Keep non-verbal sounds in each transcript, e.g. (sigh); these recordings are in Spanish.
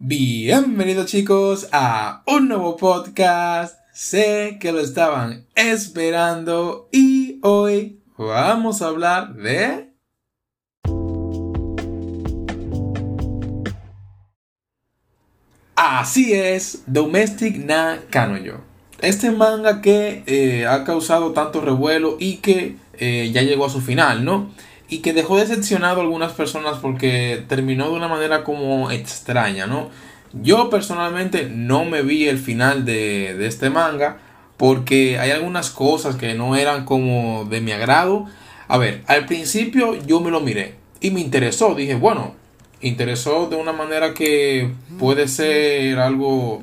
Bienvenidos chicos a un nuevo podcast. Sé que lo estaban esperando y hoy vamos a hablar de... Así es, Domestic na Kanoyo. Este manga que eh, ha causado tanto revuelo y que eh, ya llegó a su final, ¿no? Y que dejó decepcionado a algunas personas porque terminó de una manera como extraña, ¿no? Yo personalmente no me vi el final de, de este manga porque hay algunas cosas que no eran como de mi agrado. A ver, al principio yo me lo miré y me interesó. Dije, bueno, interesó de una manera que puede ser algo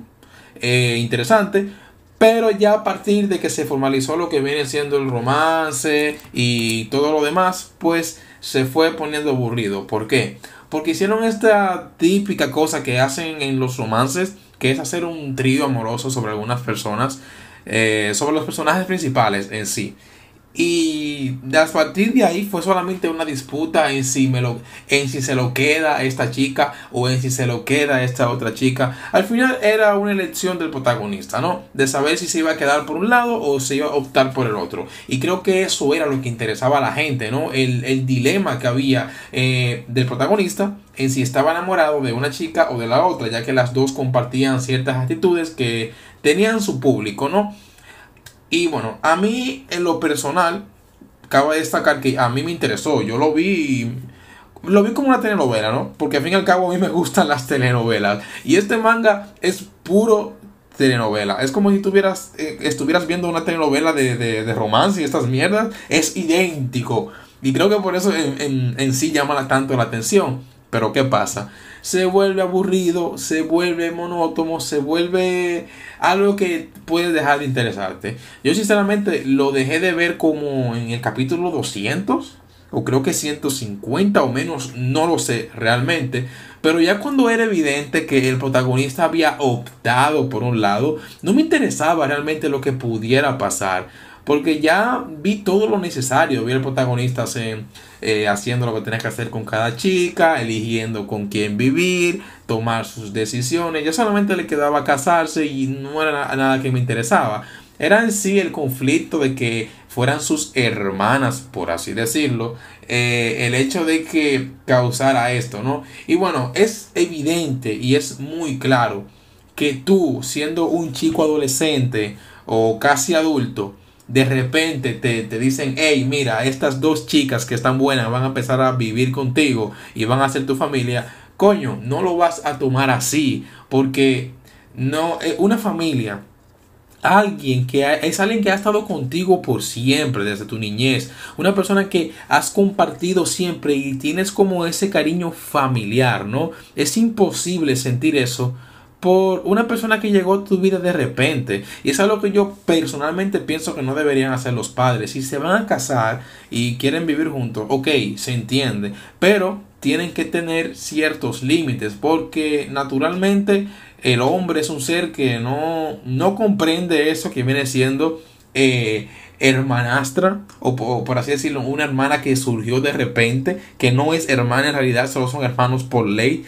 eh, interesante. Pero ya a partir de que se formalizó lo que viene siendo el romance y todo lo demás, pues se fue poniendo aburrido. ¿Por qué? Porque hicieron esta típica cosa que hacen en los romances, que es hacer un trío amoroso sobre algunas personas, eh, sobre los personajes principales en sí. Y a partir de ahí fue solamente una disputa en si, me lo, en si se lo queda esta chica o en si se lo queda esta otra chica. Al final era una elección del protagonista, ¿no? De saber si se iba a quedar por un lado o se iba a optar por el otro. Y creo que eso era lo que interesaba a la gente, ¿no? El, el dilema que había eh, del protagonista en si estaba enamorado de una chica o de la otra, ya que las dos compartían ciertas actitudes que tenían su público, ¿no? Y bueno, a mí en lo personal, cabe destacar que a mí me interesó. Yo lo vi, lo vi como una telenovela, ¿no? Porque al fin y al cabo a mí me (laughs) gustan las telenovelas. Y este manga es puro telenovela. Es como si tuvieras, eh, estuvieras viendo una telenovela de, de, romance y estas mierdas. Es idéntico. Y creo que por eso en, en sí llama tanto la atención. Pero ¿qué pasa? Se vuelve aburrido, se vuelve monótono, se vuelve algo que puede dejar de interesarte. Yo sinceramente lo dejé de ver como en el capítulo 200 o creo que 150 o menos, no lo sé realmente. Pero ya cuando era evidente que el protagonista había optado por un lado, no me interesaba realmente lo que pudiera pasar. Porque ya vi todo lo necesario, vi al protagonista eh, haciendo lo que tenía que hacer con cada chica, eligiendo con quién vivir, tomar sus decisiones. Ya solamente le quedaba casarse y no era nada que me interesaba. Era en sí el conflicto de que fueran sus hermanas, por así decirlo, eh, el hecho de que causara esto, ¿no? Y bueno, es evidente y es muy claro que tú, siendo un chico adolescente o casi adulto, de repente te, te, dicen, hey, mira, estas dos chicas que están buenas van a empezar a vivir contigo y van a ser tu familia, coño, no lo vas a tomar así, porque no, eh, una familia, alguien que es alguien que ha estado contigo por siempre, desde tu niñez, una persona que has compartido siempre y tienes como ese cariño familiar, ¿no? Es imposible sentir eso por una persona que llegó a tu vida de repente. Y es algo que yo personalmente pienso que no deberían hacer los padres. Si se van a casar y quieren vivir juntos, ok, se entiende. Pero tienen que tener ciertos límites porque naturalmente el hombre es un ser que no, no comprende eso que viene siendo eh, hermanastra o, por así decirlo una hermana que surgió de repente que no es hermana en realidad solo son hermanos por ley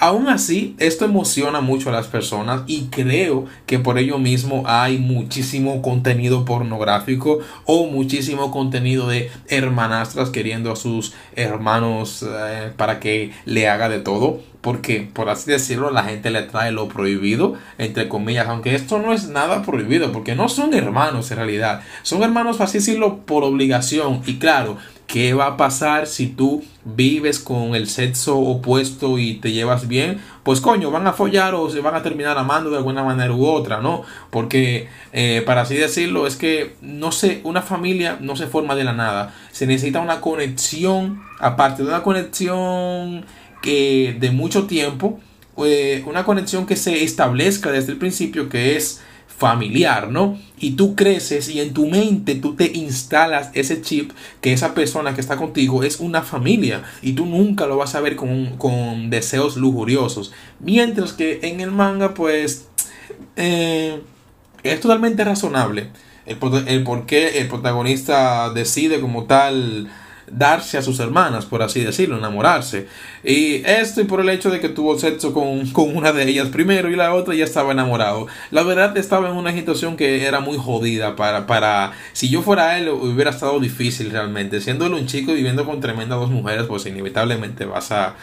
Aún así, esto emociona mucho a las personas y creo que por ello mismo hay muchísimo contenido pornográfico o muchísimo contenido de hermanastras queriendo a sus hermanos eh, para que le haga de todo. Porque, por así decirlo, la gente le trae lo prohibido, entre comillas, aunque esto no es nada prohibido, porque no son hermanos en realidad, son hermanos, por así decirlo, por obligación. Y claro, ¿Qué va a pasar si tú vives con el sexo opuesto y te llevas bien? Pues coño, van a follar o se van a terminar amando de alguna manera u otra, ¿no? Porque, eh, para así decirlo, es que no sé, una familia no se forma de la nada. Se necesita una conexión, aparte de una conexión que de mucho tiempo, eh, una conexión que se establezca desde el principio, que es familiar, ¿no? Y tú creces y en tu mente tú te instalas ese chip que esa persona que está contigo es una familia y tú nunca lo vas a ver con, con deseos lujuriosos. Mientras que en el manga pues eh, es totalmente razonable el, el por qué el protagonista decide como tal darse a sus hermanas, por así decirlo, enamorarse. Y esto y por el hecho de que tuvo sexo con, con una de ellas primero y la otra ya estaba enamorado. La verdad estaba en una situación que era muy jodida para, para si yo fuera él hubiera estado difícil realmente. Siendo un chico y viviendo con tremendas dos mujeres, pues inevitablemente vas a,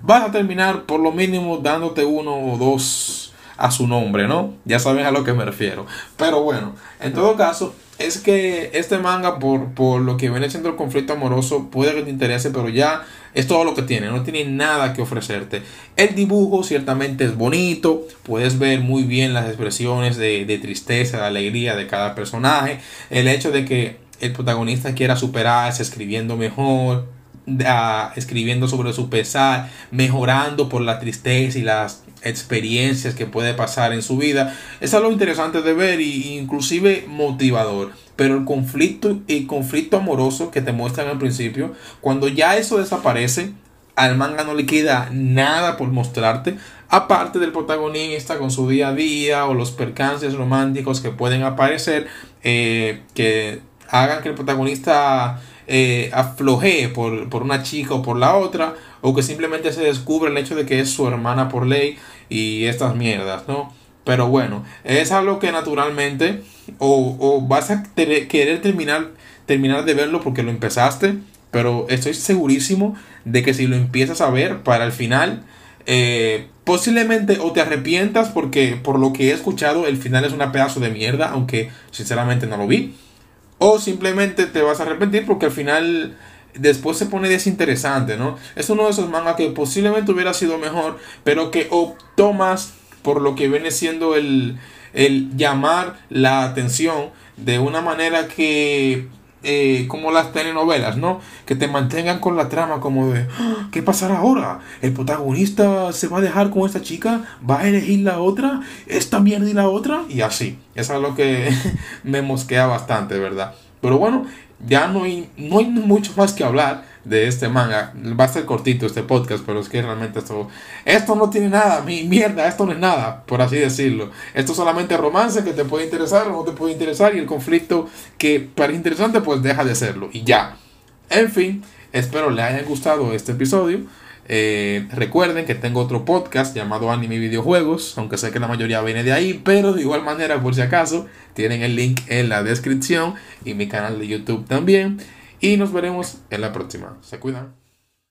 vas a terminar por lo mínimo dándote uno o dos a su nombre, ¿no? Ya saben a lo que me refiero. Pero bueno, en todo caso, es que este manga, por, por lo que viene siendo el conflicto amoroso, puede que te interese, pero ya es todo lo que tiene, no tiene nada que ofrecerte. El dibujo ciertamente es bonito, puedes ver muy bien las expresiones de, de tristeza, de alegría de cada personaje, el hecho de que el protagonista quiera superarse escribiendo mejor, escribiendo sobre su pesar, mejorando por la tristeza y las experiencias que puede pasar en su vida. Es algo interesante de ver e inclusive motivador. Pero el conflicto y conflicto amoroso que te muestran al principio, cuando ya eso desaparece, al manga no le queda nada por mostrarte, aparte del protagonista con su día a día o los percances románticos que pueden aparecer, eh, que hagan que el protagonista eh, aflojee por, por una chica o por la otra, o que simplemente se descubre el hecho de que es su hermana por ley y estas mierdas, ¿no? Pero bueno, es algo que naturalmente o, o vas a querer terminar, terminar de verlo porque lo empezaste, pero estoy segurísimo de que si lo empiezas a ver para el final, eh, posiblemente o te arrepientas porque por lo que he escuchado el final es una pedazo de mierda, aunque sinceramente no lo vi. O simplemente te vas a arrepentir porque al final después se pone desinteresante, ¿no? Es uno de esos mangas que posiblemente hubiera sido mejor, pero que optó más por lo que viene siendo el, el llamar la atención de una manera que eh, como las telenovelas, ¿no? Que te mantengan con la trama como de, ah, ¿qué pasará ahora? ¿El protagonista se va a dejar con esta chica? ¿Va a elegir la otra? ¿Esta mierda y la otra? Y así. Eso es lo que (laughs) me mosquea bastante, ¿verdad? Pero bueno, ya no hay, no hay mucho más que hablar de este manga. Va a ser cortito este podcast, pero es que realmente esto, esto no tiene nada, mi mierda, esto no es nada, por así decirlo. Esto es solamente romance que te puede interesar o no te puede interesar y el conflicto que parece interesante pues deja de serlo y ya. En fin, espero le haya gustado este episodio. Eh, recuerden que tengo otro podcast llamado Anime Videojuegos, aunque sé que la mayoría viene de ahí, pero de igual manera, por si acaso, tienen el link en la descripción y mi canal de YouTube también. Y nos veremos en la próxima. Se cuidan.